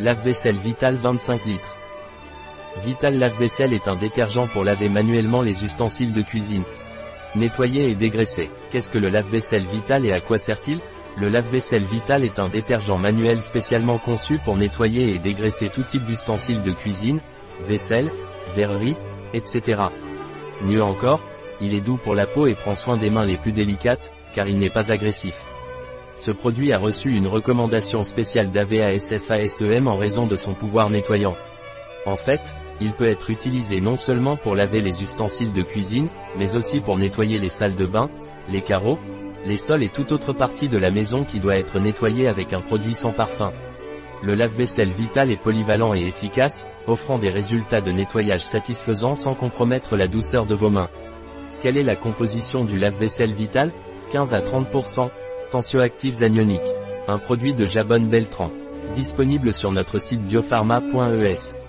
Lave-vaisselle Vital 25 litres. Vital Lave-vaisselle est un détergent pour laver manuellement les ustensiles de cuisine. Nettoyer et dégraisser. Qu'est-ce que le lave-vaisselle Vital et à quoi sert-il? Le lave-vaisselle Vital est un détergent manuel spécialement conçu pour nettoyer et dégraisser tout type d'ustensiles de cuisine, vaisselle, verrerie, etc. Mieux encore, il est doux pour la peau et prend soin des mains les plus délicates, car il n'est pas agressif. Ce produit a reçu une recommandation spéciale d'AVASFASEM en raison de son pouvoir nettoyant. En fait, il peut être utilisé non seulement pour laver les ustensiles de cuisine, mais aussi pour nettoyer les salles de bain, les carreaux, les sols et toute autre partie de la maison qui doit être nettoyée avec un produit sans parfum. Le lave-vaisselle Vital est polyvalent et efficace, offrant des résultats de nettoyage satisfaisants sans compromettre la douceur de vos mains. Quelle est la composition du lave-vaisselle Vital? 15 à 30%, tensioactifs anioniques. Un produit de Jabonne Beltran. Disponible sur notre site biopharma.es.